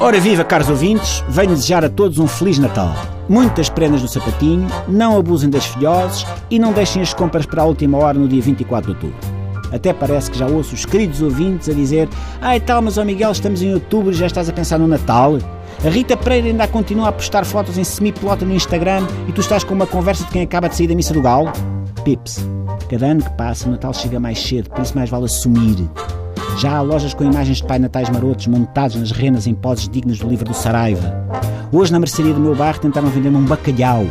Ora viva, caros ouvintes, venho desejar a todos um Feliz Natal. Muitas prendas no sapatinho, não abusem das filhoses e não deixem as compras para a última hora no dia 24 de outubro. Até parece que já ouço os queridos ouvintes a dizer Ai tal, mas ó Miguel, estamos em outubro e já estás a pensar no Natal? A Rita Pereira ainda continua a postar fotos em semi-pelota no Instagram e tu estás com uma conversa de quem acaba de sair da missa do galo? Pips, cada ano que passa o Natal chega mais cedo, por isso mais vale assumir. Já há lojas com imagens de Pai Natais marotos montados nas renas em poses dignas do livro do Saraiva. Hoje, na mercearia do meu bairro, tentaram vender-me um bacalhau.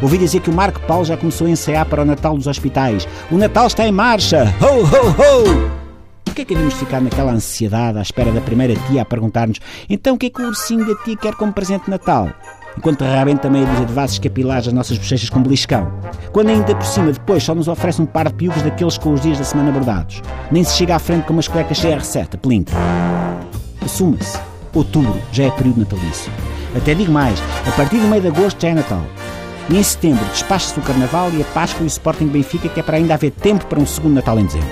Ouvi dizer que o Marco Paulo já começou a ensaiar para o Natal dos hospitais. O Natal está em marcha! Ho, ho, ho! Porquê é que havíamos ficar naquela ansiedade à espera da primeira tia a perguntar-nos então o que é que o ursinho da tia quer como presente de Natal? Enquanto rebenta meia dúzia de vasos capilares as nossas bochechas com beliscão. Quando ainda por cima depois só nos oferece um par de piugos daqueles com os dias da semana bordados. Nem se chega à frente com umas cuecas sem a receita, plinta. Assuma-se. Outubro já é período natalício. Até digo mais, a partir do meio de agosto já é Natal. E em setembro despacha-se o Carnaval e a Páscoa e o Sporting Benfica, que é para ainda haver tempo para um segundo Natal em dezembro.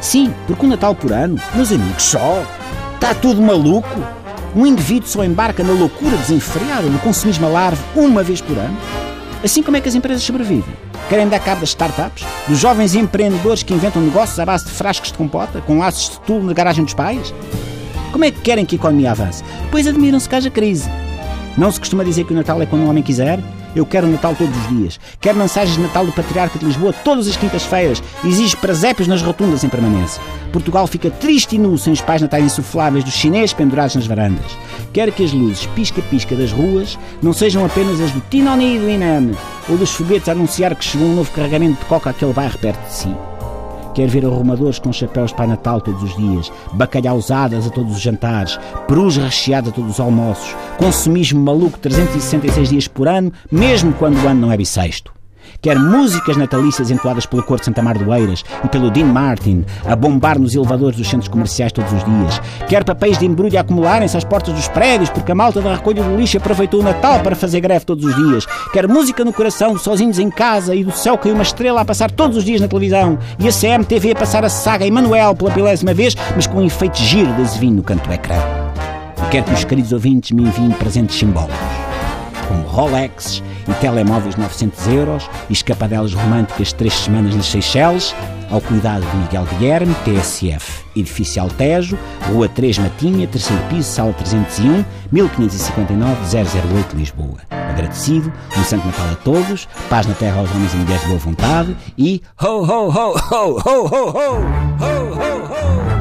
Sim, porque um Natal por ano, meus amigos, só. Está tudo maluco? Um indivíduo só embarca na loucura desenfreada, no consumismo larve, uma vez por ano? Assim como é que as empresas sobrevivem? Querem dar cabo das startups? Dos jovens empreendedores que inventam negócios à base de frascos de compota, com laços de tule na garagem dos pais? Como é que querem que a economia avance? Pois admiram-se que haja crise. Não se costuma dizer que o Natal é quando um homem quiser? Eu quero Natal todos os dias. Quero mensagens de Natal do Patriarca de Lisboa todas as quintas-feiras. Exige presépios nas rotundas em permanência. Portugal fica triste e nu sem os pais natais insufláveis dos chineses pendurados nas varandas. Quero que as luzes pisca-pisca das ruas não sejam apenas as do Tinoni e do Iname ou dos foguetes a anunciar que chegou um novo carregamento de coca àquele bairro perto de si. Quer ver arrumadores com chapéus de Pai Natal todos os dias, bacalhausadas a todos os jantares, perus recheados a todos os almoços, consumismo maluco 366 dias por ano, mesmo quando o ano não é bissexto quer músicas natalícias entoadas pelo Cor de Santa Mar do Eiras e pelo Dean Martin a bombar nos elevadores dos centros comerciais todos os dias, quer papéis de embrulho a acumularem-se às portas dos prédios porque a malta da recolha do lixo aproveitou o Natal para fazer greve todos os dias, quer música no coração, sozinhos em casa e do céu caiu uma estrela a passar todos os dias na televisão. E a CMTV a passar a saga. Emanuel pela pilésima vez, mas com um efeito giro de azevinho no canto do ecrã. E quer que os queridos ouvintes me enviem presentes simbólicos, como Rolex e telemóveis 900 euros e escapadelas românticas três semanas nas Seychelles, ao cuidado de Miguel Guilherme, TSF, Edifício Altejo, Rua 3 Matinha, terceiro piso, sala 301, 1559-008 Lisboa. Agradecido, um Santo Natal a todos, paz na terra aos homens e mulheres de boa vontade e ho ho ho ho ho ho ho ho ho ho ho